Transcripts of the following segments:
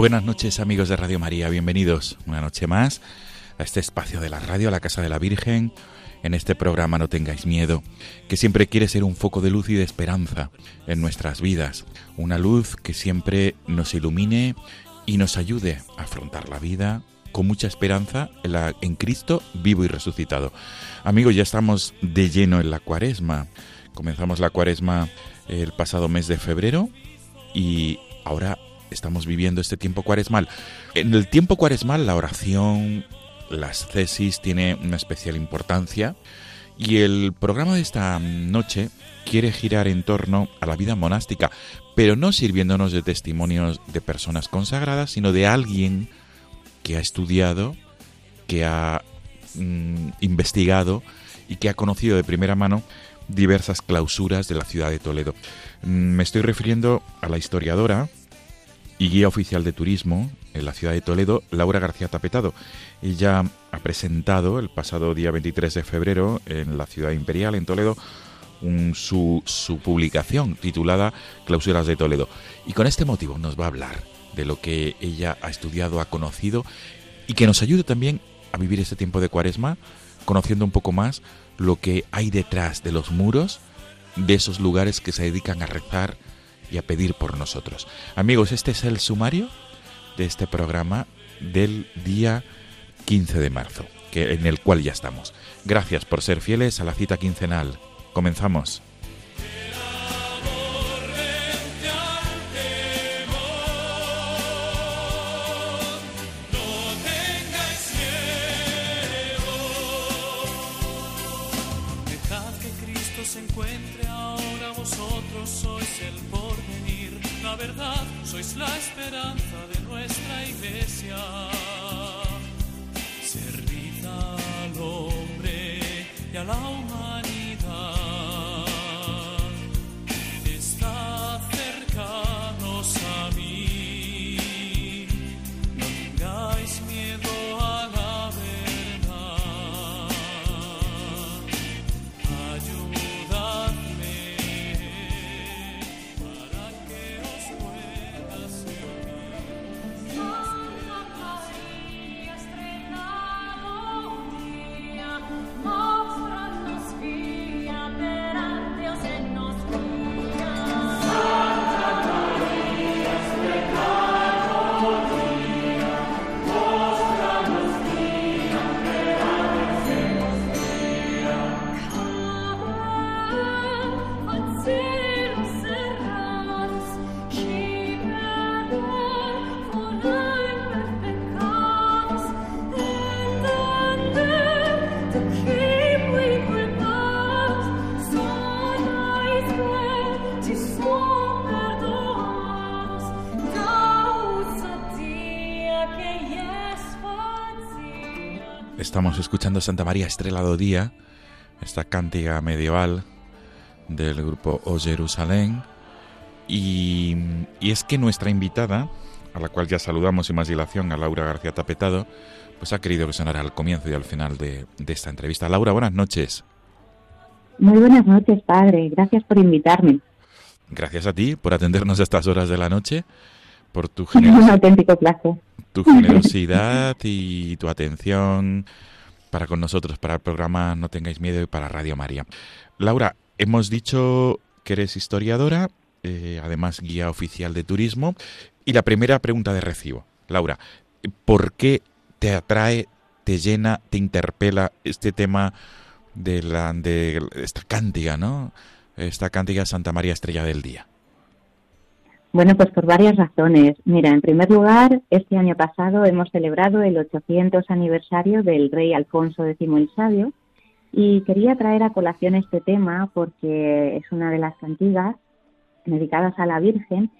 Buenas noches amigos de Radio María, bienvenidos una noche más a este espacio de la radio, a la Casa de la Virgen, en este programa No tengáis miedo, que siempre quiere ser un foco de luz y de esperanza en nuestras vidas, una luz que siempre nos ilumine y nos ayude a afrontar la vida con mucha esperanza en, Cristo vivo y resucitado. Amigos, ya estamos de lleno en la cuaresma. Comenzamos la cuaresma el pasado mes de febrero y ahora estamos viviendo este tiempo cuaresmal. En el tiempo cuaresmal la oración, las cesis tiene una especial importancia y el programa de esta noche quiere girar en torno a la vida monástica, pero no sirviéndonos de testimonios de personas consagradas, sino de alguien que ha estudiado, que ha mm, investigado y que ha conocido de primera mano diversas clausuras de la ciudad de Toledo. Mm, Me estoy refiriendo a la historiadora y guía oficial de turismo en la ciudad de Toledo, Laura García Tapetado. Ella ha presentado el pasado día 23 de febrero en la ciudad imperial, en Toledo, un- su, su publicación titulada Clausuras de Toledo. Y con este motivo nos va a hablar de lo que ella ha estudiado, ha conocido y que nos ayude también a vivir este tiempo de cuaresma, conociendo un poco más lo que hay detrás de los muros de esos lugares que se dedican a rezar y a pedir por nosotros. Amigos, este es el sumario de este programa del día 15 de marzo, que, en el cual ya estamos. Gracias por ser fieles a la cita quincenal. Comenzamos. Estamos escuchando Santa María Estrelado Día, esta cántica medieval del grupo O Jerusalén. Y, y es que nuestra invitada, a la cual ya saludamos sin más dilación, a Laura García Tapetado, pues ha querido que sonara al comienzo y al final de, de esta entrevista. Laura, buenas noches. Muy buenas noches, padre. Gracias por invitarme. gracias a ti por atendernos a estas horas de la noche, por tu Un generosidad, auténtico placer. Tu generosidad y tu atención para con nosotros, para el programa No tengáis miedo y para Radio María. Laura, hemos dicho que eres historiadora, eh, además guía oficial de turismo. Y la primera pregunta de recibo, Laura, ¿por qué te atrae, te llena, te interpela este tema de, la, de esta cántiga, ¿no? Esta cántiga Santa María Estrella del Día. Bueno, pues por varias razones. Mira, en primer lugar, este año pasado hemos celebrado el 800 aniversario del rey Alfonso X el Sabio y quería traer a colación este tema porque es una de las cantigas dedicadas a la Virgen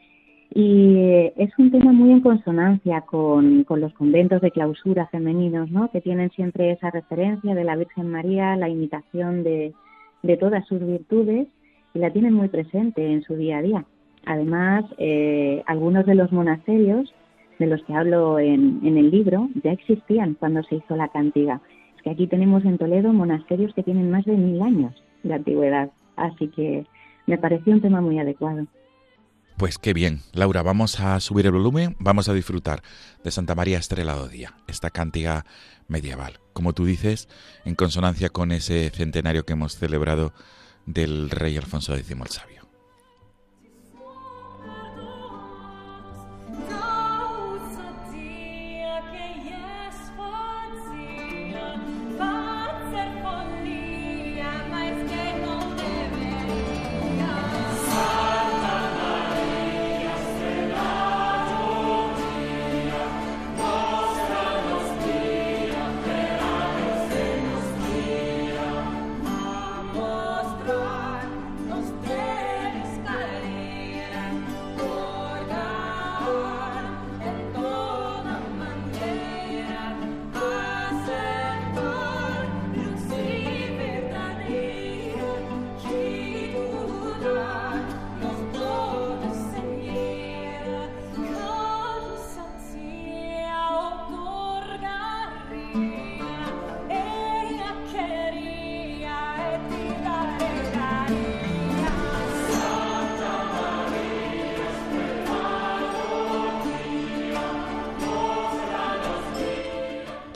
y es un tema muy en consonancia con, con los conventos de clausura femeninos, ¿no? que tienen siempre esa referencia de la Virgen María, la imitación de, de todas sus virtudes y la tienen muy presente en su día a día. Además, eh, algunos de los monasterios de los que hablo en, en, el libro ya existían cuando se hizo la cantiga. Es que aquí tenemos en Toledo monasterios que tienen más de mil años de antigüedad, así que me pareció un tema muy adecuado. Pues qué bien, Laura, vamos a subir el volumen, vamos a disfrutar de Santa María Estrelado Día, esta cántiga medieval, como tú dices, en consonancia con ese centenario que hemos celebrado del rey Alfonso X el Sabio.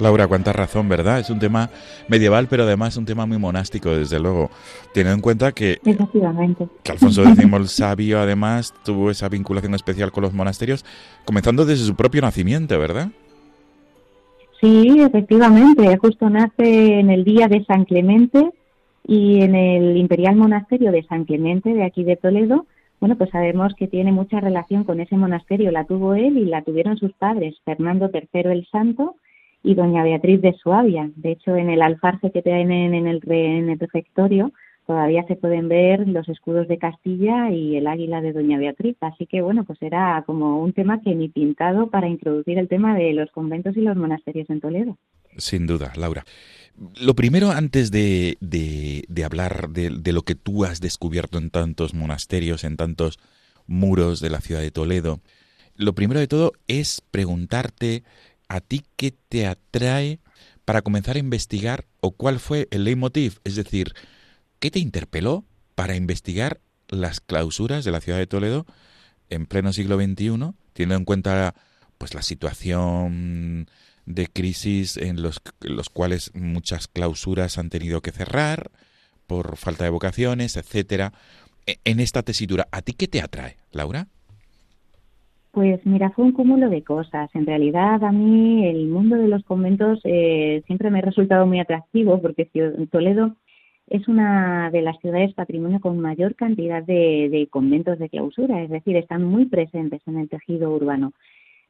Laura, cuánta razón, ¿verdad? Es un tema medieval, pero además un tema muy monástico, desde luego. Teniendo en cuenta que, que Alfonso X el Sabio, además, tuvo esa vinculación especial con los monasterios, comenzando desde su propio nacimiento, ¿verdad? Sí, efectivamente. Justo nace en el día de San Clemente y en el Imperial Monasterio de San Clemente, de aquí de Toledo. Bueno, pues sabemos que tiene mucha relación con ese monasterio. La tuvo él y la tuvieron sus padres, Fernando III el Santo y doña Beatriz de Suabia. De hecho, en el alfarce que tienen en el, en el refectorio todavía se pueden ver los escudos de Castilla y el águila de doña Beatriz. Así que, bueno, pues era como un tema que ni pintado para introducir el tema de los conventos y los monasterios en Toledo. Sin duda, Laura. Lo primero, antes de, de, de hablar de, de lo que tú has descubierto en tantos monasterios, en tantos muros de la ciudad de Toledo, lo primero de todo es preguntarte ¿a ti qué te atrae para comenzar a investigar o cuál fue el leitmotiv? Es decir, ¿qué te interpeló para investigar las clausuras de la ciudad de Toledo en pleno siglo XXI, teniendo en cuenta pues la situación de crisis en los, los cuales muchas clausuras han tenido que cerrar por falta de vocaciones, etcétera. E, En esta tesitura, ¿a ti qué te atrae, Laura? Pues mira, fue un cúmulo de cosas. En realidad a mí el mundo de los conventos eh, siempre me ha resultado muy atractivo porque Toledo es una de las ciudades patrimonio con mayor cantidad de, de, conventos de clausura, es decir, están muy presentes en el tejido urbano.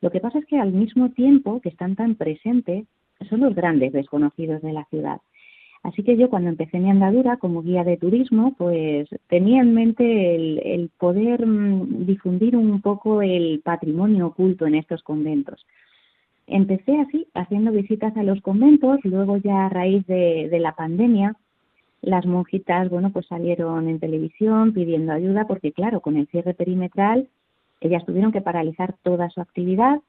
Lo que pasa es que al mismo tiempo que están tan presentes son los grandes desconocidos de la ciudad. Así que yo cuando empecé mi andadura como guía de turismo, pues tenía en mente el, el poder mmm, difundir un poco el patrimonio oculto en estos conventos. Empecé así, haciendo visitas a los conventos, luego ya a raíz de, de la pandemia, las monjitas, bueno, pues salieron en televisión pidiendo ayuda porque, claro, con el cierre perimetral, ellas tuvieron que paralizar toda su actividad,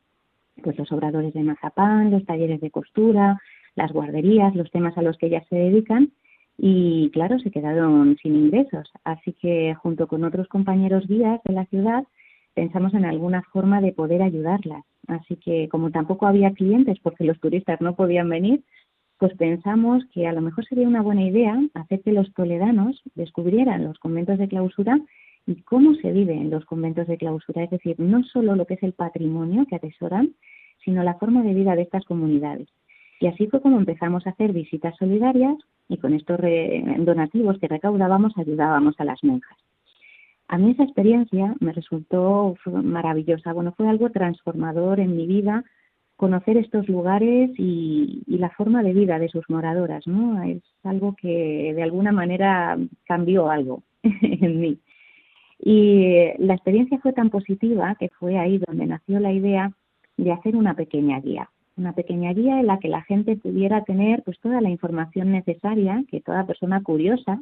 pues los obradores de mazapán, los talleres de costura, las guarderías, los temas a los que ellas se dedican, y claro, se quedaron sin ingresos. Así que junto con otros compañeros guías de la ciudad pensamos en alguna forma de poder ayudarlas. Así que como tampoco había clientes porque los turistas no podían venir, pues pensamos que a lo mejor sería una buena idea hacer que los toledanos descubrieran los conventos de clausura y cómo se vive en los conventos de clausura, es decir, no solo lo que es el patrimonio que atesoran, sino la forma de vida de estas comunidades. Y así fue como empezamos a hacer visitas solidarias y con estos donativos que recaudábamos ayudábamos a las monjas. A mí esa experiencia me resultó maravillosa. Bueno, fue algo transformador en mi vida conocer estos lugares y, y, la forma de vida de sus moradoras, ¿no? Es algo que de alguna manera cambió algo en mí. Y la experiencia fue tan positiva que fue ahí donde nació la idea de hacer una pequeña guía, una pequeña guía en la que la gente pudiera tener pues toda la información necesaria que toda persona curiosa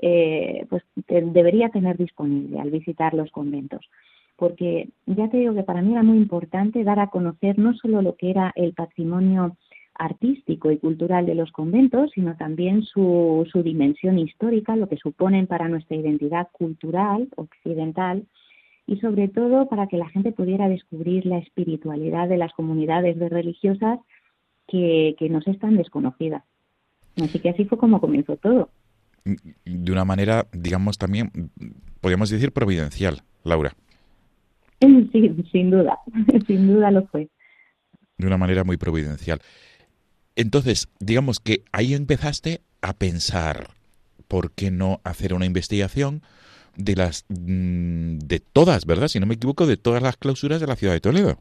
eh, pues debería tener disponible al visitar los conventos. Porque ya te digo que para mí era muy importante dar a conocer no solo lo que era el patrimonio artístico y cultural de los conventos, sino también su, su dimensión histórica, lo que suponen para nuestra identidad cultural occidental y sobre todo para que la gente pudiera descubrir la espiritualidad de las comunidades de religiosas que, que nos es tan desconocida. Así que así fue como comenzó todo. De una manera, digamos, también, podríamos decir, providencial, Laura. Sí, sin duda, sin duda lo fue. De una manera muy providencial. Entonces, digamos que ahí empezaste a pensar, ¿por qué no hacer una investigación de las mm, de todas, ¿verdad? Si no me equivoco, de todas las clausuras de la ciudad de Toledo.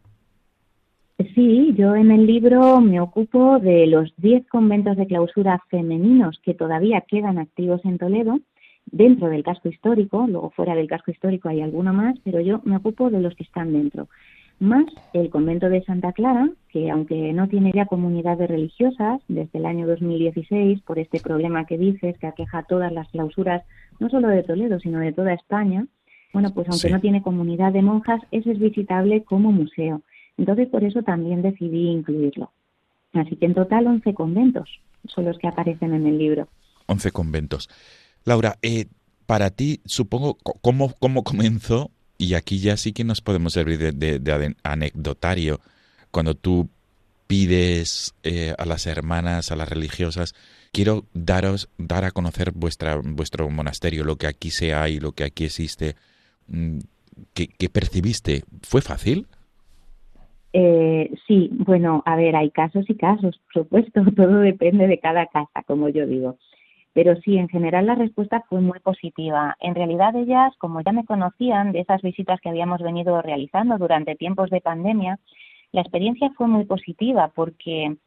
Sí, yo en el libro me ocupo de los 10 conventos de clausura femeninos que todavía quedan activos en Toledo dentro del casco histórico, luego fuera del casco histórico hay alguno más, pero yo me ocupo de los que están dentro. Más el convento de Santa Clara, que aunque no tiene ya comunidades religiosas desde el año 2016, por este problema que dices, que aqueja todas las clausuras, no solo de Toledo, sino de toda España, bueno, pues aunque Sí. no tiene comunidad de monjas, ese es visitable como museo. Entonces, por eso también decidí incluirlo. Así que en total 11 conventos son los que aparecen en el libro. 11 conventos. Laura, eh, para ti, supongo, ¿cómo, ¿cómo comenzó? Y aquí ya sí que nos podemos servir de, de- anecdotario. Cuando tú pides eh, a las hermanas, a las religiosas, quiero daros, dar a conocer vuestra, vuestro monasterio, lo que aquí se hay, lo que aquí existe. Mm, ¿Qué, qué percibiste? ¿Fue fácil? Eh, sí, bueno, a ver, hay casos y casos, por supuesto, todo depende de cada casa, como yo digo. Pero sí, en general la respuesta fue muy positiva. En realidad ellas, como ya me conocían de esas visitas que habíamos venido realizando durante tiempos de pandemia, la experiencia fue muy positiva porque,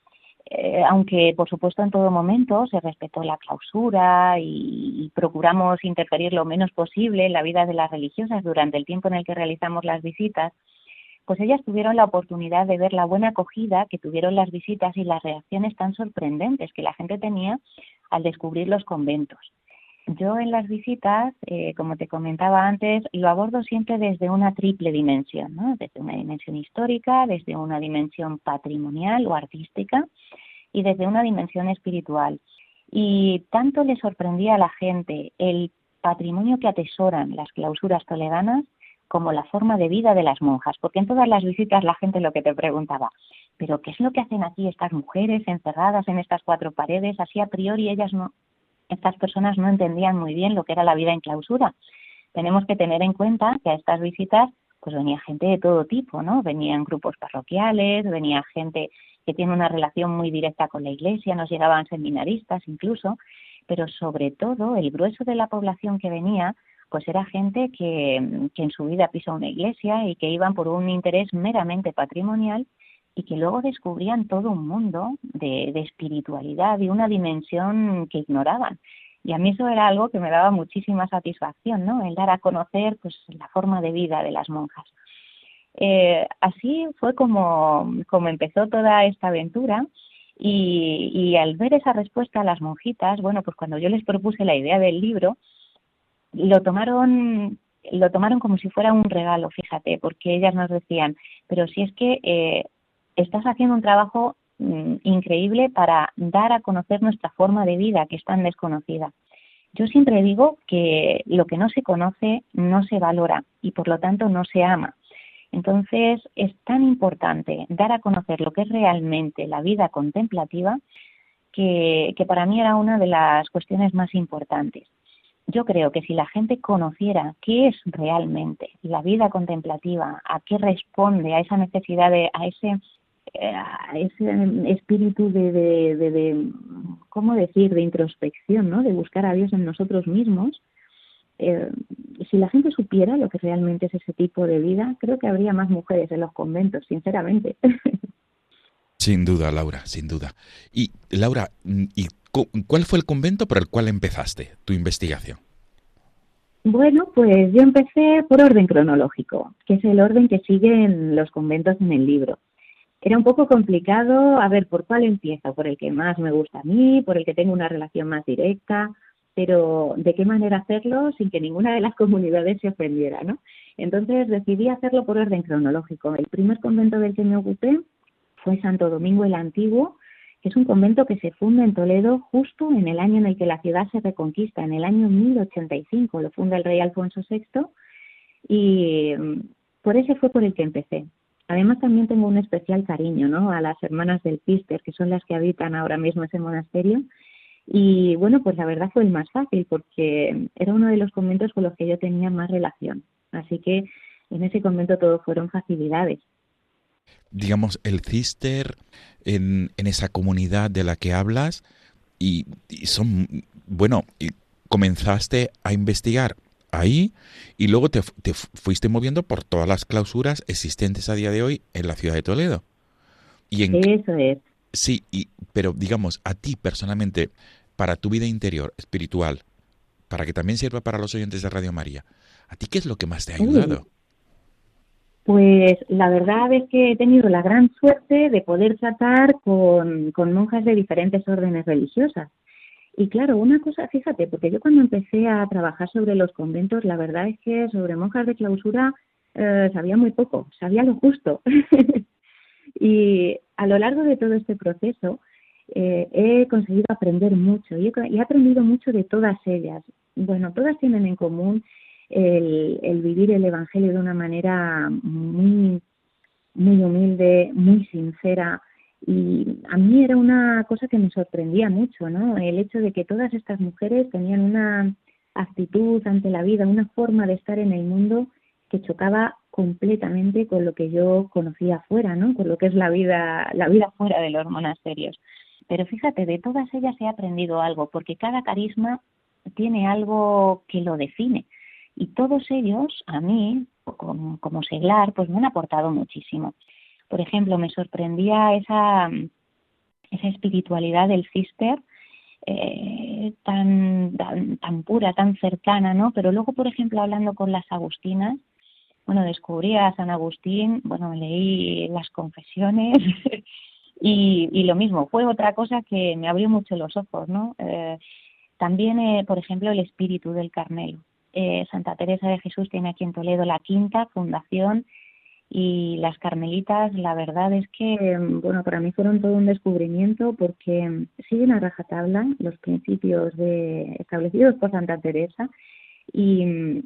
eh, aunque por supuesto en todo momento se respetó la clausura y, y procuramos interferir lo menos posible en la vida de las religiosas durante el tiempo en el que realizamos las visitas, pues ellas tuvieron la oportunidad de ver la buena acogida que tuvieron las visitas y las reacciones tan sorprendentes que la gente tenía al descubrir los conventos. Yo en las visitas, eh, como te comentaba antes, lo abordo siempre desde una triple dimensión, ¿no? desde una dimensión histórica, desde una dimensión patrimonial o artística y desde una dimensión espiritual. Y tanto le sorprendía a la gente el patrimonio que atesoran las clausuras toledanas como la forma de vida de las monjas, porque en todas las visitas la gente lo que te preguntaba, pero ¿qué es lo que hacen aquí estas mujeres encerradas en estas cuatro paredes? Así a priori ellas no, estas personas no entendían muy bien lo que era la vida en clausura. Tenemos que tener en cuenta que a estas visitas pues venía gente de todo tipo, ¿no? Venían grupos parroquiales, venía gente que tiene una relación muy directa con la iglesia, nos llegaban seminaristas incluso, pero sobre todo el grueso de la población que venía pues era gente que, que en su vida pisó una iglesia y que iban por un interés meramente patrimonial y que luego descubrían todo un mundo de, de espiritualidad y una dimensión que ignoraban. Y a mí eso era algo que me daba muchísima satisfacción, ¿no? El dar a conocer pues la forma de vida de las monjas. Eh, así fue como, como empezó toda esta aventura y, y al ver esa respuesta a las monjitas, bueno, pues cuando yo les propuse la idea del libro, lo tomaron lo tomaron como si fuera un regalo, fíjate, porque ellas nos decían, pero si es que eh, estás haciendo un trabajo mm, increíble para dar a conocer nuestra forma de vida que es tan desconocida. Yo siempre digo que lo que no se conoce no se valora y por lo tanto no se ama. Entonces es tan importante dar a conocer lo que es realmente la vida contemplativa que, que para mí era una de las cuestiones más importantes. Yo creo que si la gente conociera qué es realmente la vida contemplativa, a qué responde, a esa necesidad de, a ese eh, a ese espíritu de, de, de, de, ¿cómo decir?, de introspección, ¿no?, de buscar a Dios en nosotros mismos, eh, si la gente supiera lo que realmente es ese tipo de vida, creo que habría más mujeres en los conventos, sinceramente. Sin duda, Laura, sin duda. Y Laura, ¿y cuál fue el convento por el cual empezaste tu investigación? Bueno, pues yo empecé por orden cronológico, que es el orden que siguen los conventos en el libro. Era un poco complicado, a ver, ¿por cuál empiezo? ¿Por el que más me gusta a mí? ¿Por el que tengo una relación más directa? Pero ¿de qué manera hacerlo sin que ninguna de las comunidades se ofendiera, no? Entonces decidí hacerlo por orden cronológico. El primer convento del que me ocupé fue Santo Domingo el Antiguo, es un convento que se funda en Toledo justo en el año en el que la ciudad se reconquista, en el año 1085, lo funda el rey Alfonso VI, y mm, por ese fue por el que empecé. Además también tengo un especial cariño ¿no? a las hermanas del Pister, que son las que habitan ahora mismo ese monasterio. Y bueno, pues la verdad fue el más fácil porque era uno de los conventos con los que yo tenía más relación. Así que en ese convento todo fueron facilidades. Digamos, el Cister en, en esa comunidad de la que hablas y, y son, bueno, y comenzaste a investigar ahí y luego te, te, fuiste moviendo por todas las clausuras existentes a día de hoy en la ciudad de Toledo. Y en, Eso es. Sí, y, pero digamos, a ti personalmente, para tu vida interior, espiritual, para que también sirva para los oyentes de Radio María, ¿a ti qué es lo que más te ha ayudado? Pues la verdad es que he tenido la gran suerte de poder tratar con, con monjas de diferentes órdenes religiosas. Y claro, una cosa, fíjate, porque yo cuando empecé a trabajar sobre los conventos, la verdad es que sobre monjas de clausura eh, sabía muy poco, sabía lo justo. y a lo largo de todo este proceso eh, he conseguido aprender mucho y he, y he, aprendido mucho de todas ellas. Bueno, todas tienen en común el, el vivir el Evangelio de una manera muy, muy humilde, muy sincera, y a mí era una cosa que me sorprendía mucho, ¿no? El hecho de que todas estas mujeres tenían una actitud ante la vida, una forma de estar en el mundo que chocaba completamente con lo que yo conocía fuera, ¿no? Con lo que es la vida, la vida fuera de los monasterios. Pero fíjate, de todas ellas he aprendido algo, porque cada carisma tiene algo que lo define. Y todos ellos, a mí, como, como seglar, pues me han aportado muchísimo. Por ejemplo, me sorprendía esa, esa espiritualidad del cister eh, tan, tan, pura, tan cercana, ¿no? Pero luego, por ejemplo, hablando con las agustinas, bueno, descubrí a San Agustín, bueno, leí las confesiones y, y, lo mismo, fue otra cosa que me abrió mucho los ojos, ¿no? Eh, también, eh, por ejemplo, el espíritu del Carmelo. Eh, Santa Teresa de Jesús tiene aquí en Toledo la quinta fundación y las carmelitas, la verdad es que, bueno, para mí fueron todo un descubrimiento porque siguen a rajatabla los principios de, establecidos por Santa Teresa y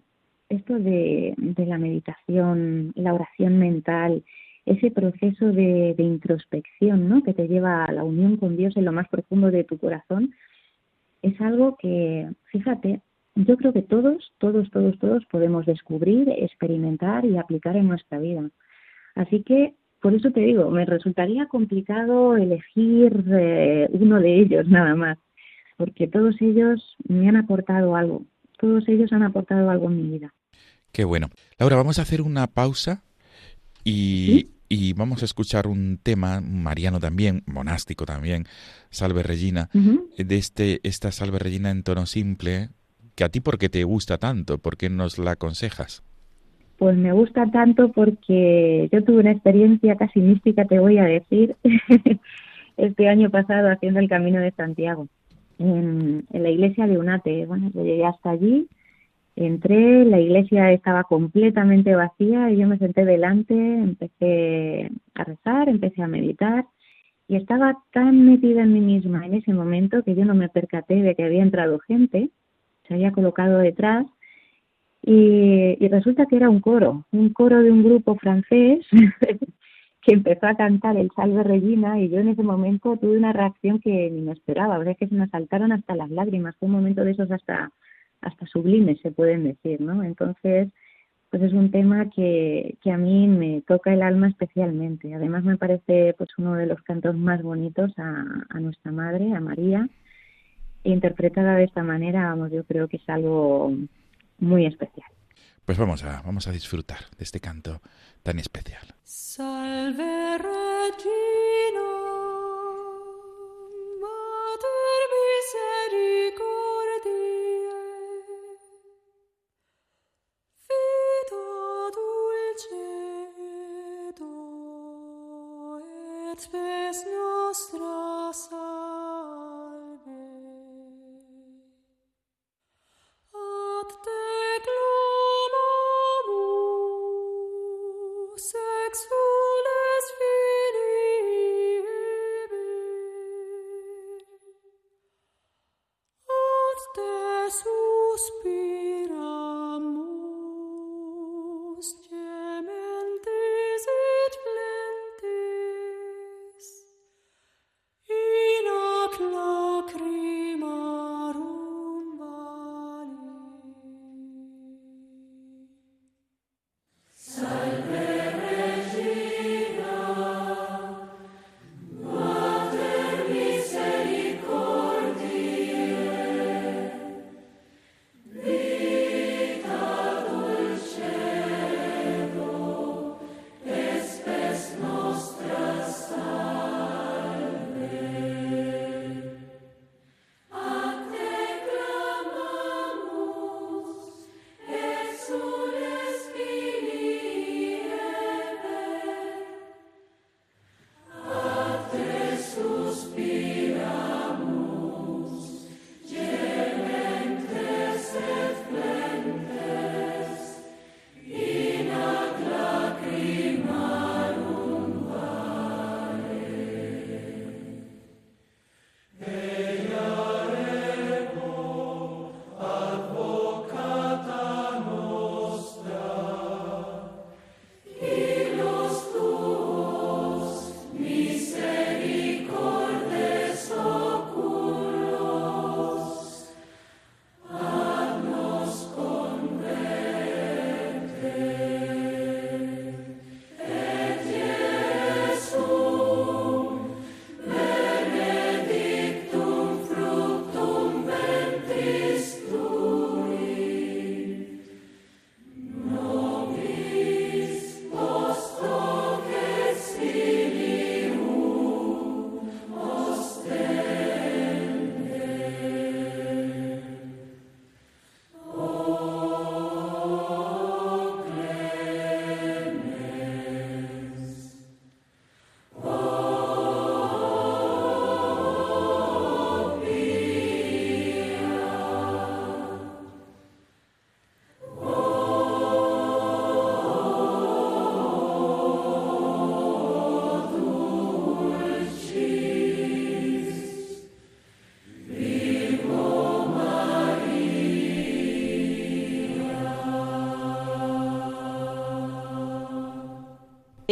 esto de, de la meditación, la oración mental, ese proceso de, de, introspección, ¿no? Que te lleva a la unión con Dios en lo más profundo de tu corazón, es algo que, fíjate, yo creo que todos, todos, todos, todos podemos descubrir, experimentar y aplicar en nuestra vida. Así que, por eso te digo, me resultaría complicado elegir eh, uno de ellos nada más, porque todos ellos me han aportado algo, todos ellos han aportado algo en mi vida. Qué bueno. Laura, vamos a hacer una pausa y, ¿Sí? y vamos a escuchar un tema mariano también, monástico también, Salve Regina, uh -huh. de este, esta Salve Regina en tono simple, que a ti porque te gusta tanto, ¿por qué nos la aconsejas? Pues me gusta tanto porque yo tuve una experiencia casi mística, te voy a decir, este año pasado haciendo el Camino de Santiago, en, en la iglesia de Unate. Bueno, yo llegué hasta allí, entré, la iglesia estaba completamente vacía y yo me senté delante, empecé a rezar, empecé a meditar y estaba tan metida en mí misma en ese momento que yo no me percaté de que había entrado gente, se había colocado detrás y, y resulta que era un coro, un coro de un grupo francés que empezó a cantar el Salve Regina y yo en ese momento tuve una reacción que ni me esperaba, o sea que se me saltaron hasta las lágrimas, fue un momento de esos hasta, hasta sublimes se pueden decir, ¿no? Entonces, pues es un tema que, que a mí me toca el alma especialmente. Además me parece pues uno de los cantos más bonitos a, a nuestra madre, a María, interpretada de esta manera, vamos, yo creo que es algo muy especial. Pues vamos a, vamos a disfrutar de este canto tan especial. Salve Regina, Mater misericordiae, Vita dulcedo et spes nostra Ad te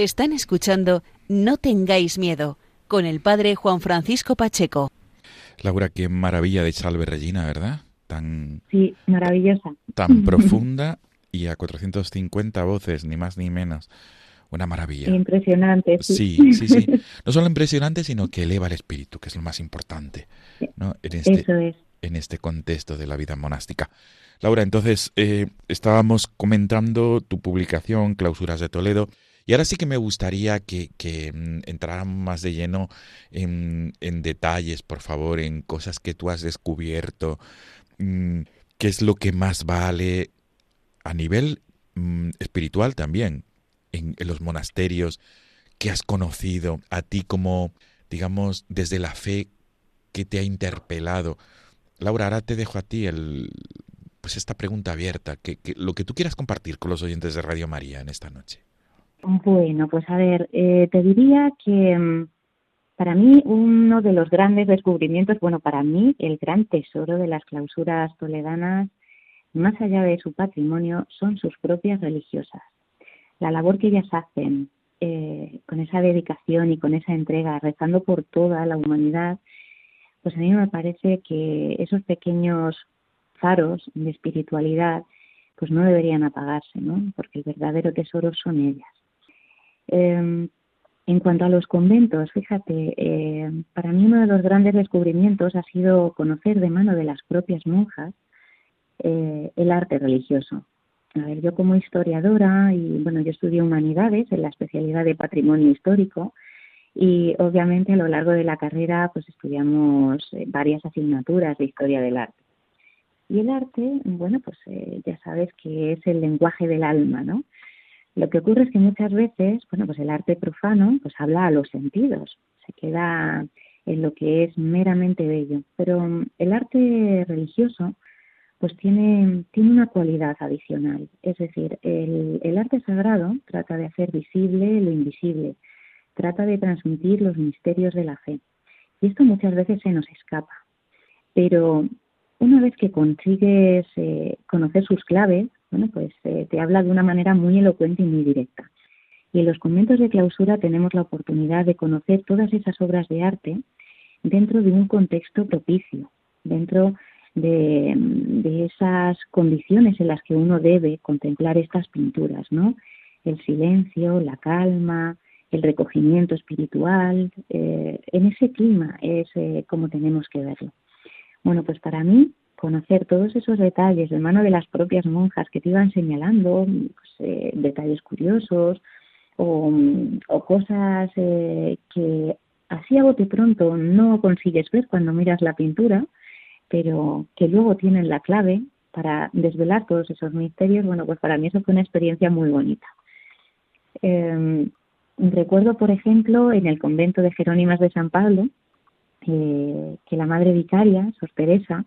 Están escuchando No tengáis miedo con el padre Juan Francisco Pacheco. Laura, qué maravilla de Salve Regina, ¿verdad? Tan, Sí, maravillosa. tan profunda y a 450 voces, ni más ni menos. Una maravilla. Impresionante. Sí, sí, sí. No solo impresionante, sino que eleva el espíritu, que es lo más importante ¿no? en, este, Eso es. en este contexto de la vida monástica. Laura, entonces eh, estábamos comentando tu publicación, Clausuras de Toledo, y ahora sí que me gustaría que, que mm, más de lleno en, en detalles, por favor, en cosas que tú has descubierto, mm, qué es lo que más vale a nivel mm, espiritual también, en, en los monasterios que has conocido, a ti como, digamos, desde la fe que te ha interpelado. Laura, ahora te dejo a ti el, pues esta pregunta abierta, que, que lo que tú quieras compartir con los oyentes de Radio María en esta noche. Bueno, pues a ver, eh, te diría que, mm, Para mí, uno de los grandes descubrimientos, bueno, para mí, el gran tesoro de las clausuras toledanas, más allá de su patrimonio, son sus propias religiosas. La labor que ellas hacen eh, con esa dedicación y con esa entrega, rezando por toda la humanidad, pues a mí me parece que esos pequeños faros de espiritualidad, pues no deberían apagarse, ¿no? Porque el verdadero tesoro son ellas. Eh, en cuanto a los conventos, fíjate, eh, para mí uno de los grandes descubrimientos ha sido conocer de mano de las propias monjas eh, el arte religioso. A ver, yo como historiadora, y bueno, yo estudié humanidades en la especialidad de patrimonio histórico, y obviamente a lo largo de la carrera pues estudiamos eh, varias asignaturas de historia del arte. Y el arte, bueno, pues eh, ya sabes que es el lenguaje del alma, ¿no? Lo que ocurre es que muchas veces, bueno, pues el arte profano pues habla a los sentidos, se queda en lo que es meramente bello, pero mm, el arte religioso pues tiene, tiene una cualidad adicional, es decir, el, el arte sagrado trata de hacer visible lo invisible, trata de transmitir los misterios de la fe. Y esto muchas veces se nos escapa. Pero una vez que consigues eh, conocer sus claves, bueno, pues eh, te habla de una manera muy elocuente y muy directa. Y en los conventos de clausura tenemos la oportunidad de conocer todas esas obras de arte dentro de un contexto propicio, dentro de, esas condiciones en las que uno debe contemplar estas pinturas, ¿no? El silencio, la calma, el recogimiento espiritual, eh, en ese clima es eh, como tenemos que verlo. Bueno, pues para mí conocer todos esos detalles de mano de las propias monjas que te iban señalando, pues, eh, detalles curiosos o, o cosas eh, que así a bote pronto no consigues ver cuando miras la pintura, pero que luego tienen la clave para desvelar todos esos misterios, bueno, pues para mí eso fue una experiencia muy bonita. Eh, recuerdo, por ejemplo, en el convento de Jerónimas de San Pablo, eh, que la madre vicaria, Sor Teresa,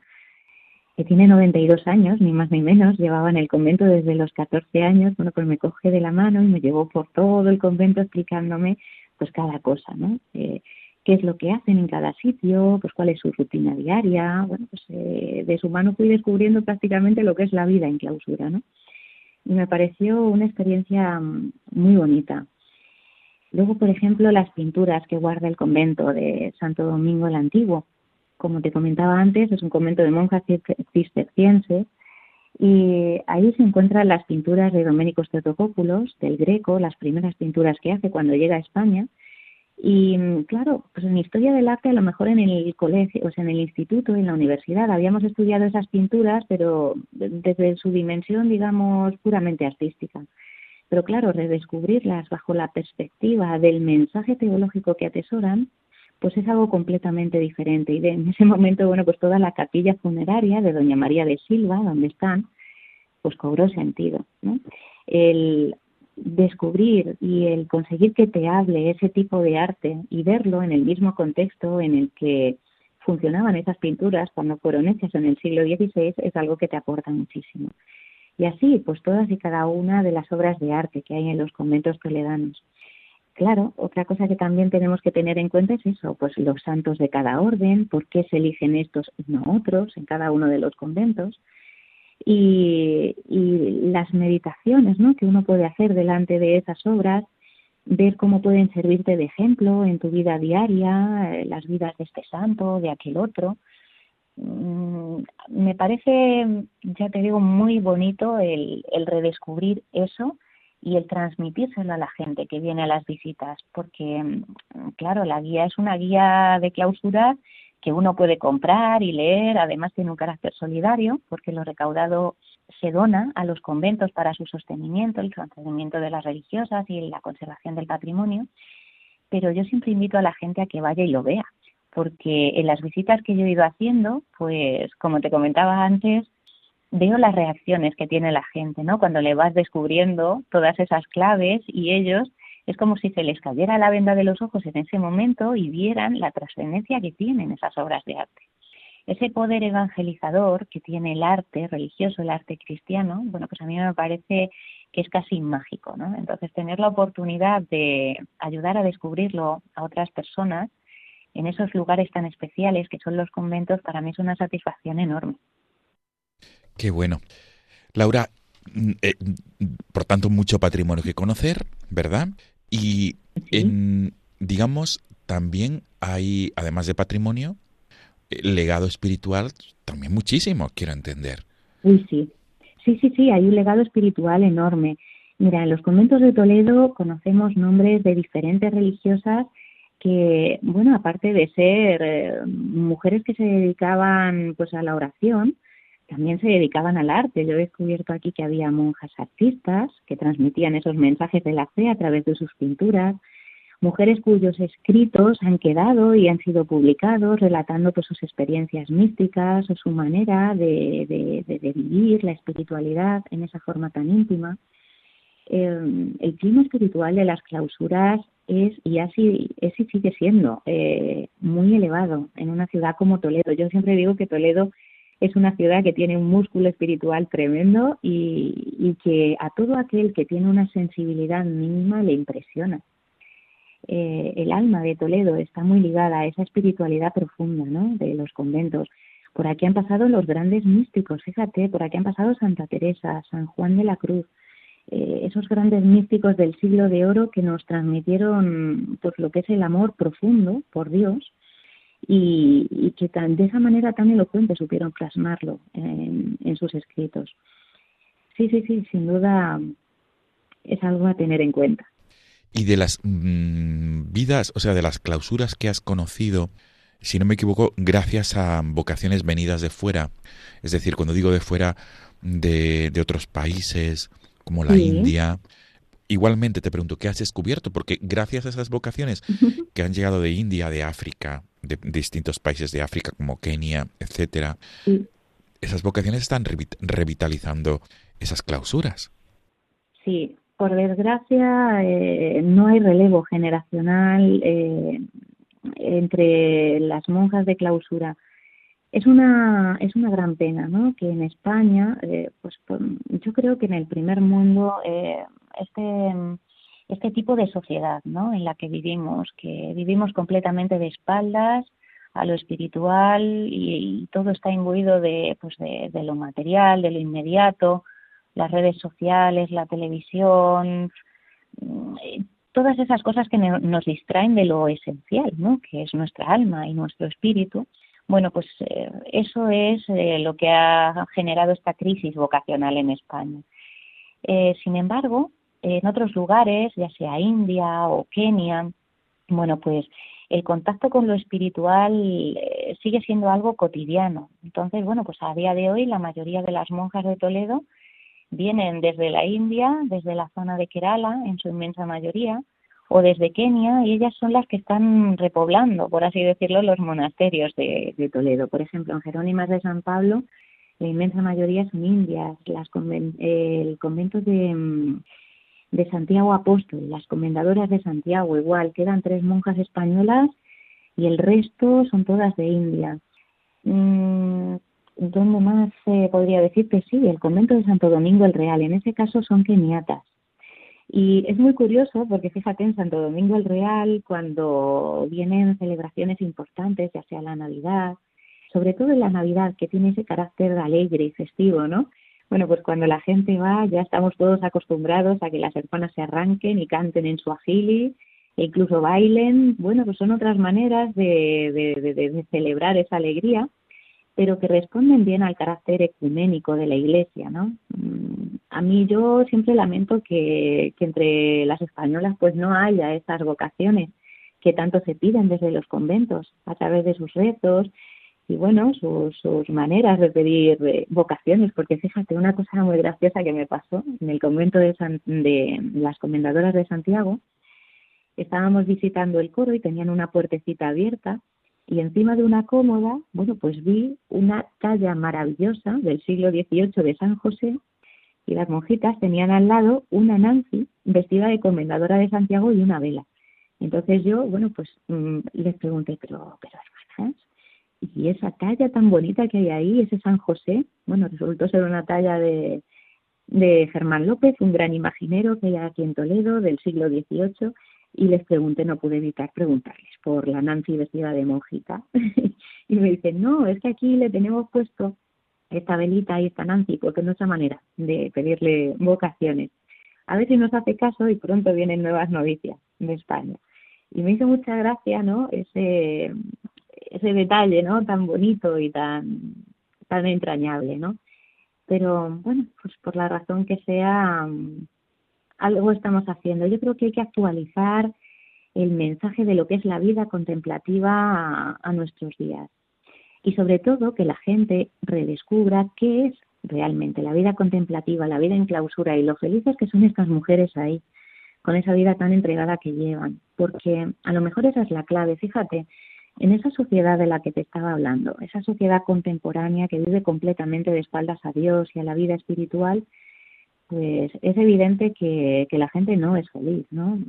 que tiene 92 años, ni más ni menos, llevaba en el convento desde los 14 años, bueno, pues me coge de la mano y me llevó por todo el convento explicándome pues cada cosa, ¿no? Eh, qué es lo que hacen en cada sitio, pues cuál es su rutina diaria, bueno, pues eh, de su mano fui descubriendo prácticamente lo que es la vida en clausura, ¿no? Y me pareció una experiencia mm, muy bonita. Luego, por ejemplo, las pinturas que guarda el convento de Santo Domingo el Antiguo, como te comentaba antes, es un convento de monjas cistercienses y ahí se encuentran las pinturas de Domenico Statopoulos, del Greco, las primeras pinturas que hace cuando llega a España. Y claro, pues en historia del arte, a lo mejor en el colegio, o sea, en el instituto, en la universidad, habíamos estudiado esas pinturas, pero desde su dimensión, digamos, puramente artística. Pero claro, redescubrirlas bajo la perspectiva del mensaje teológico que atesoran, pues es algo completamente diferente. Y de, en ese momento, bueno, pues toda la capilla funeraria de Doña María de Silva, donde están, pues cobró sentido. El descubrir y el conseguir que te hable ese tipo de arte y verlo en el mismo contexto en el que funcionaban esas pinturas cuando fueron hechas en el siglo XVI es algo que te aporta muchísimo. Y así, pues todas y cada una de las obras de arte que hay en los conventos toledanos. Claro, otra cosa que también tenemos que tener en cuenta es eso, pues los santos de cada orden, por qué se eligen estos y no otros en cada uno de los conventos, y, y las meditaciones ¿no? que uno puede hacer delante de esas obras, ver cómo pueden servirte de ejemplo en tu vida diaria, eh, las vidas de este santo, de aquel otro. Mm, me parece, ya te digo, muy bonito el, el redescubrir eso y el transmitírselo a la gente que viene a las visitas, porque, mm, claro, la guía es una guía de clausura que uno puede comprar y leer, además tiene un carácter solidario, porque lo recaudado se dona a los conventos para su sostenimiento, el sostenimiento de las religiosas y la conservación del patrimonio, pero yo siempre invito a la gente a que vaya y lo vea, porque en las visitas que yo he ido haciendo, pues como te comentaba antes, veo las reacciones que tiene la gente, ¿no? Cuando le vas descubriendo todas esas claves y ellos es como si se les cayera la venda de los ojos en ese momento y vieran la trascendencia que tienen esas obras de arte. Ese poder evangelizador que tiene el arte religioso, el arte cristiano, bueno, pues a mí me parece que es casi mágico, ¿no? Entonces, tener la oportunidad de ayudar a descubrirlo a otras personas, en esos lugares tan especiales que son los conventos, para mí es una satisfacción enorme. Qué bueno. Laura, mm, eh, por tanto, mucho patrimonio que conocer, ¿verdad? Y en, digamos, también hay, además de patrimonio, eh, legado espiritual, también muchísimo, quiero entender. Uy, sí. Sí, sí, sí, hay un legado espiritual enorme. Mira, en los conventos de Toledo conocemos nombres de diferentes religiosas que, bueno, aparte de ser eh, mujeres que se dedicaban pues a la oración, también se dedicaban al arte. Yo he descubierto aquí que había monjas artistas que transmitían esos mensajes de la fe a través de sus pinturas, mujeres cuyos escritos han quedado y han sido publicados relatando pues, sus experiencias místicas o su manera de, de, vivir la espiritualidad en esa forma tan íntima. Eh, el clima espiritual de las clausuras es y así es y sigue siendo eh, muy elevado en una ciudad como Toledo. Yo siempre digo que Toledo es una ciudad que tiene un músculo espiritual tremendo y, y que a todo aquel que tiene una sensibilidad mínima le impresiona. Eh, el alma de Toledo está muy ligada a esa espiritualidad profunda ¿no? de los conventos. Por aquí han pasado los grandes místicos, fíjate, por aquí han pasado Santa Teresa, San Juan de la Cruz, eh, esos grandes místicos del siglo de oro que nos transmitieron pues lo que es el amor profundo por Dios y, que tan, de esa manera tan elocuente supieron plasmarlo en, en sus escritos. Sí, sí, sí, sin duda es algo a tener en cuenta. Y de las mmm, vidas, o sea, de las clausuras que has conocido, si no me equivoco, gracias a vocaciones venidas de fuera, es decir, cuando digo de fuera, de otros países, como la. India. Igualmente te pregunto, ¿qué has descubierto? Porque gracias a esas vocaciones que han llegado de India, de África, de distintos países de África como Kenia, etcétera, esas vocaciones están revi- revitalizando esas clausuras. Sí, por desgracia eh, no hay relevo generacional eh, entre las monjas de clausura. Es una es una gran pena, ¿no? Que en España, eh, pues por- yo creo que en el primer mundo eh, este este tipo de sociedad, ¿no? En la que vivimos, que vivimos completamente de espaldas a lo espiritual y, todo está imbuido de pues de, de lo material, de lo inmediato las redes sociales, la televisión, eh, todas esas cosas que no- nos distraen de lo esencial, ¿no? que es nuestra alma y nuestro espíritu. Bueno, pues eh, eso es eh, lo que ha generado esta crisis vocacional en España. Eh, sin embargo, en otros lugares, ya sea India o Kenia, bueno, pues el contacto con lo espiritual eh, sigue siendo algo cotidiano. Entonces, bueno, pues a día de hoy la mayoría de las monjas de Toledo vienen desde la India, desde la zona de Kerala, en su inmensa mayoría, o desde Kenia, y ellas son las que están repoblando, por así decirlo, los monasterios de, Toledo. Por ejemplo, en Jerónimas de San Pablo, la inmensa mayoría son indias, las conven- el convento de, de Santiago Apóstol, las comendadoras de Santiago, igual, quedan tres monjas españolas y el resto son todas de India. Mm, ¿Dónde más eh, podría decirte? Sí, el convento de Santo Domingo el Real. En ese caso son keniatas. Y es muy curioso porque fíjate en Santo Domingo el Real, cuando vienen celebraciones importantes, ya sea la Navidad, sobre todo en la Navidad, que tiene ese carácter alegre y festivo, ¿no? Bueno, pues cuando la gente va, ya estamos todos acostumbrados a que las hermanas se arranquen y canten en su agili, e incluso bailen. Bueno, pues son otras maneras de, de, de, de celebrar esa alegría pero que responden bien al carácter ecuménico de la Iglesia, ¿no? A mí yo siempre lamento que, que entre las españolas pues no haya esas vocaciones que tanto se piden desde los conventos a través de sus rezos y bueno, sus, sus maneras de pedir eh, vocaciones, porque fíjate, una cosa muy graciosa que me pasó en el convento de, San- de las comendadoras de Santiago, estábamos visitando el coro y tenían una puertecita abierta y encima de una cómoda, bueno, pues vi una talla maravillosa del siglo XVIII de San José y las monjitas tenían al lado una Nancy vestida de comendadora de Santiago y una vela. Entonces yo, bueno, pues mm, les pregunté, pero, pero hermanas, ¿y esa talla tan bonita que hay ahí, ese San José? Bueno, resultó ser una talla de, de Germán López, un gran imaginero que hay aquí en Toledo del siglo XVIII. y les pregunté, no pude evitar preguntarles por la Nancy vestida de monjita. y me dicen, no, es que aquí le tenemos puesto esta velita y esta Nancy, porque es nuestra manera de pedirle vocaciones. A ver si nos hace caso y pronto vienen nuevas noticias de España. Y me hizo mucha gracia, ¿no? Ese, ese detalle, ¿no? Tan bonito y tan, tan entrañable, ¿no? Pero bueno, pues por la razón que sea, algo estamos haciendo. Yo creo que hay que actualizar el mensaje de lo que es la vida contemplativa a, a nuestros días. Y sobre todo que la gente redescubra qué es realmente la vida contemplativa, la vida en clausura y lo felices que son estas mujeres ahí, con esa vida tan entregada que llevan. Porque a lo mejor esa es la clave. Fíjate, en esa sociedad de la que te estaba hablando, esa sociedad contemporánea que vive completamente de espaldas a Dios y a la vida espiritual, pues es evidente que, que la gente no es feliz, ¿no?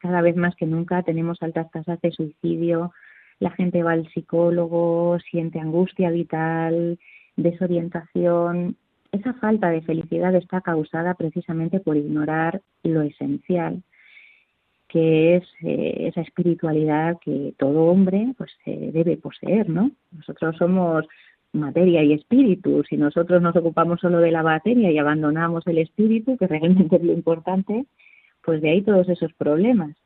Cada vez más que nunca tenemos altas tasas de suicidio, la gente va al psicólogo, siente angustia vital, desorientación. Esa falta de felicidad está causada precisamente por ignorar lo esencial, que es eh, esa espiritualidad que todo hombre pues eh, debe poseer, ¿no? Nosotros somos materia y espíritu. Si nosotros nos ocupamos solo de la materia y abandonamos el espíritu, que realmente es lo importante, pues de ahí todos esos problemas.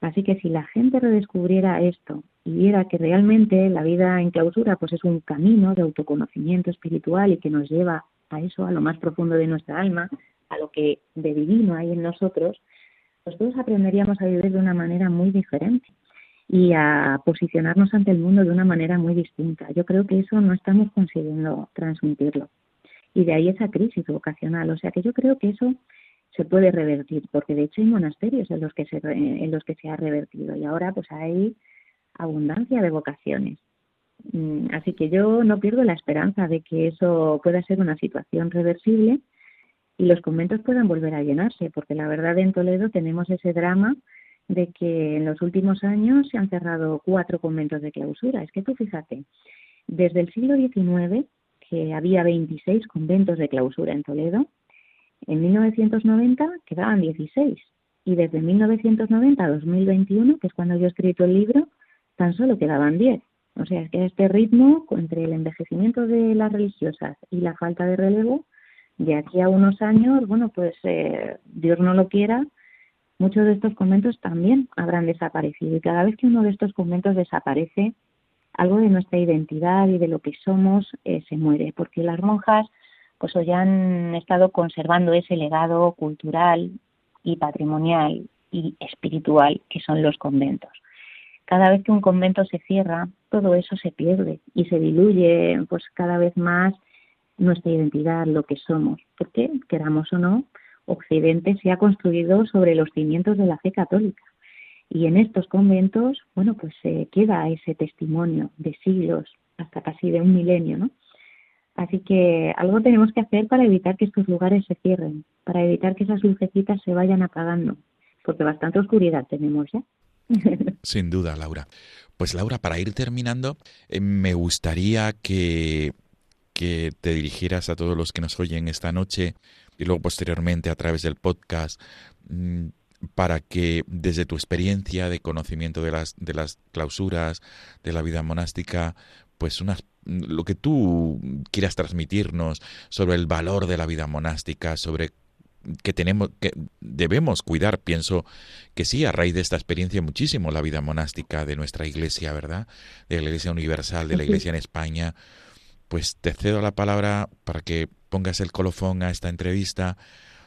Así que si la gente redescubriera esto y viera que realmente la vida en clausura pues es un camino de autoconocimiento espiritual y que nos lleva a eso, a lo más profundo de nuestra alma, a lo que de divino hay en nosotros, pues todos aprenderíamos a vivir de una manera muy diferente y a posicionarnos ante el mundo de una manera muy distinta. Yo creo que eso no estamos consiguiendo transmitirlo. Y de ahí esa crisis vocacional. O sea que yo creo que eso se puede revertir, porque de hecho hay monasterios en los que se, en los que se ha revertido y ahora pues hay abundancia de vocaciones. Mm, así que yo no pierdo la esperanza de que eso pueda ser una situación reversible y los conventos puedan volver a llenarse, porque la verdad en Toledo tenemos ese drama de que en los últimos años se han cerrado cuatro conventos de clausura. Es que tú fíjate, desde el siglo XIX, que había 26 conventos de clausura en Toledo, en 1990 quedaban 16 y desde 1990 a 2021, que es cuando yo he escrito el libro, tan solo quedaban 10. O sea, es que este ritmo, entre el envejecimiento de las religiosas y la falta de relevo, de aquí a unos años, bueno, pues eh, Dios no lo quiera, muchos de estos conventos también habrán desaparecido. Y cada vez que uno de estos conventos desaparece, algo de nuestra identidad y de lo que somos eh, se muere, porque las monjas pues hoy han estado conservando ese legado cultural y patrimonial y espiritual que son los conventos. Cada vez que un convento se cierra, todo eso se pierde y se diluye pues cada vez más nuestra identidad, lo que somos, porque queramos o no, Occidente se ha construido sobre los cimientos de la fe católica. Y en estos conventos, bueno, pues se queda ese testimonio de siglos, hasta casi de un milenio, ¿no? Así que algo tenemos que hacer para evitar que estos lugares se cierren, para evitar que esas lucecitas se vayan apagando, porque bastante oscuridad tenemos ya. Sin duda, Laura. Pues Laura, para ir terminando, eh, me gustaría que, que te dirigieras a todos los que nos oyen esta noche y luego posteriormente a través del podcast mm, para que desde tu experiencia de conocimiento de las, de las clausuras, de la vida monástica, pues unas lo que tú quieras transmitirnos sobre el valor de la vida monástica, sobre que tenemos que debemos cuidar, pienso que sí, a raíz de esta experiencia muchísimo la vida monástica de nuestra iglesia, ¿verdad? De la Iglesia Universal, de la Iglesia en España. Pues te cedo la palabra para que pongas el colofón a esta entrevista,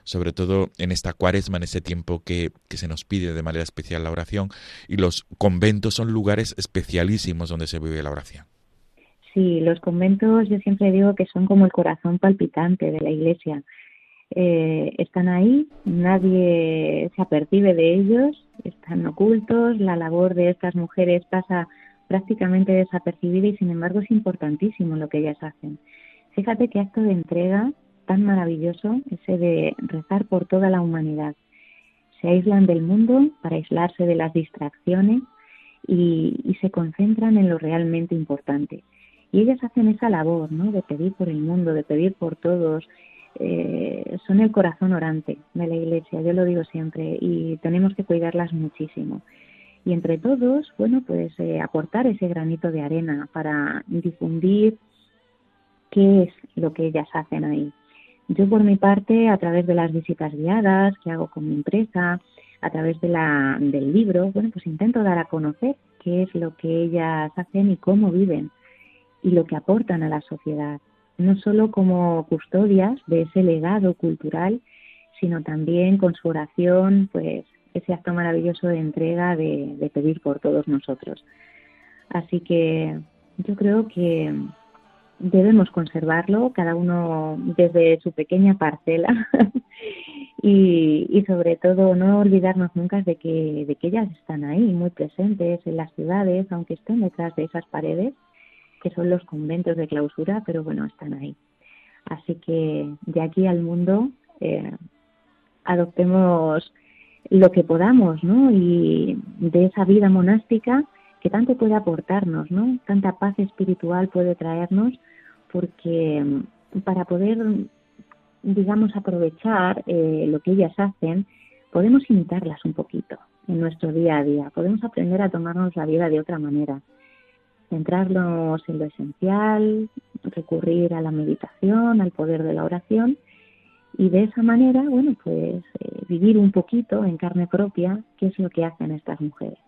sobre todo en esta cuaresma, en ese tiempo que, que se nos pide de manera especial la oración, y los conventos son lugares especialísimos donde se vive la oración. Sí, los conventos yo siempre digo que son como el corazón palpitante de la iglesia. Eh, están ahí, nadie se apercibe de ellos, están ocultos, la labor de estas mujeres pasa prácticamente desapercibida y sin embargo es importantísimo lo que ellas hacen. Fíjate qué acto de entrega tan maravilloso ese de rezar por toda la humanidad. Se aíslan del mundo para aislarse de las distracciones y, y se concentran en lo realmente importante. Y ellas hacen esa labor, ¿no? De pedir por el mundo, de pedir por todos, eh, son el corazón orante de la Iglesia, yo lo digo siempre, y tenemos que cuidarlas muchísimo. Y entre todos, bueno, pues eh, aportar ese granito de arena para difundir qué es lo que ellas hacen ahí. Yo por mi parte, a través de las visitas guiadas que hago con mi empresa, a través de la, del libro, bueno, pues intento dar a conocer qué es lo que ellas hacen y cómo viven y lo que aportan a la sociedad, no solo como custodias de ese legado cultural, sino también con su oración, pues ese acto maravilloso de entrega de, pedir por todos nosotros. Así que yo creo que debemos conservarlo, cada uno desde su pequeña parcela y, y, sobre todo no olvidarnos nunca de que, de que ellas están ahí, muy presentes en las ciudades, aunque estén detrás de esas paredes, que son los conventos de clausura, pero bueno, están ahí. Así que de aquí al mundo eh, adoptemos lo que podamos, ¿no? Y de esa vida monástica que tanto puede aportarnos, ¿no? Tanta paz espiritual puede traernos porque mm, para poder, digamos, aprovechar eh, lo que ellas hacen, podemos imitarlas un poquito en nuestro día a día, podemos aprender a tomarnos la vida de otra manera, centrarnos en lo esencial, recurrir a la meditación, al poder de la oración y de esa manera, bueno, pues eh, vivir un poquito en carne propia qué es lo que hacen estas mujeres.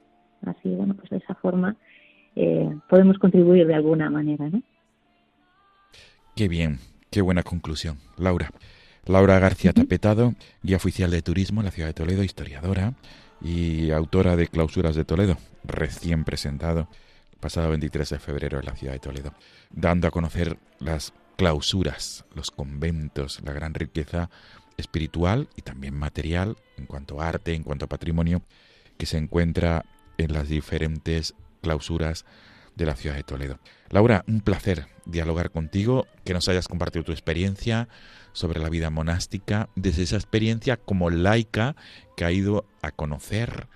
Así, bueno, pues de esa forma eh, podemos contribuir de alguna manera, ¿no? Qué bien, qué buena conclusión. Laura. Laura García Tapetado, guía oficial de turismo en la ciudad de Toledo, historiadora y autora de Clausuras de Toledo, recién presentado pasado 23 de febrero en la ciudad de Toledo, dando a conocer las clausuras, los conventos, la gran riqueza espiritual y también material en cuanto a arte, en cuanto a patrimonio, que se encuentra en las diferentes clausuras de la ciudad de Toledo. Laura, un placer dialogar contigo, que nos hayas compartido tu experiencia sobre la vida monástica, desde esa experiencia como laica que ha ido a conocer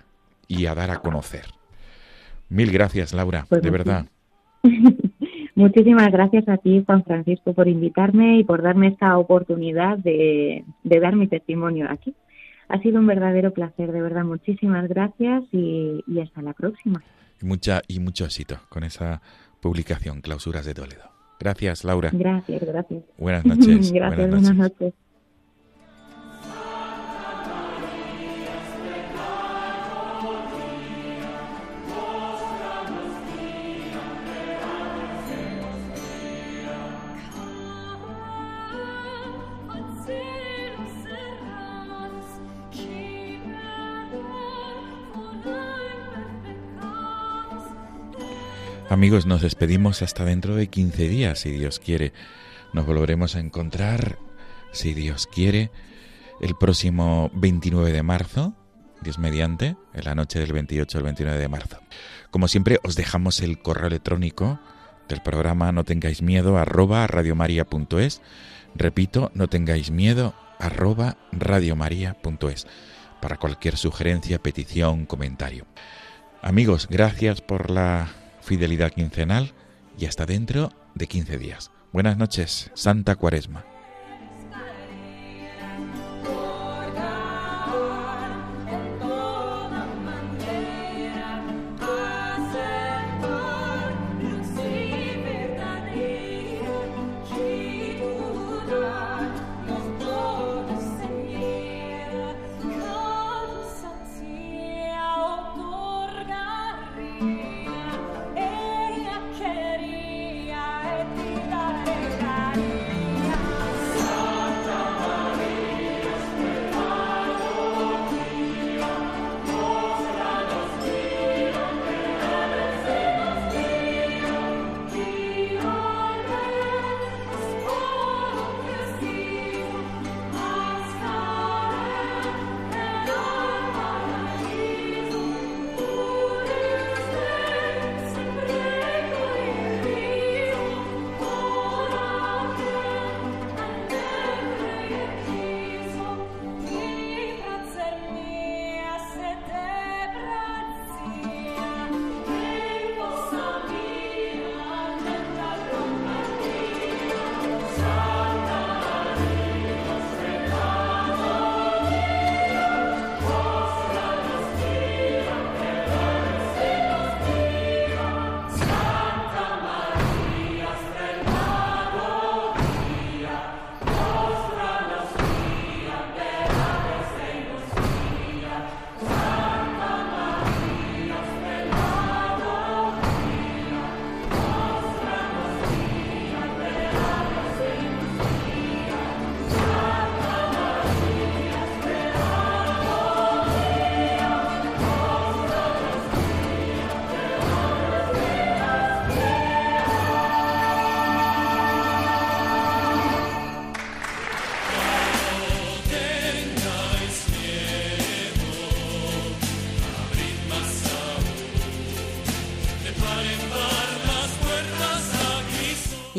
y a dar a conocer. Mil gracias, Laura, Pues de verdad. Muchísimas gracias a ti, Juan Francisco, por invitarme y por darme esta oportunidad de, de dar mi testimonio aquí. Ha sido un verdadero placer, de verdad. Muchísimas gracias y, y hasta la próxima. Y, mucha, y mucho éxito con esa publicación, Clausuras de Toledo. Gracias, Laura. Gracias, gracias. Buenas noches. gracias, buenas noches. buenas noches. Amigos, nos despedimos hasta dentro de 15 días, si Dios quiere. Nos volveremos a encontrar, si Dios quiere, el próximo 29 de marzo, Dios mediante, en la noche del 28 al 29 de marzo. Como siempre, os dejamos el correo electrónico del programa No tengáis miedo, arroba radiomaria.es. Repito, no tengáis miedo, arroba radiomaria.es. Para cualquier sugerencia, petición, comentario. Amigos, gracias por la fidelidad quincenal y hasta dentro de 15 días. Buenas noches, Santa Cuaresma.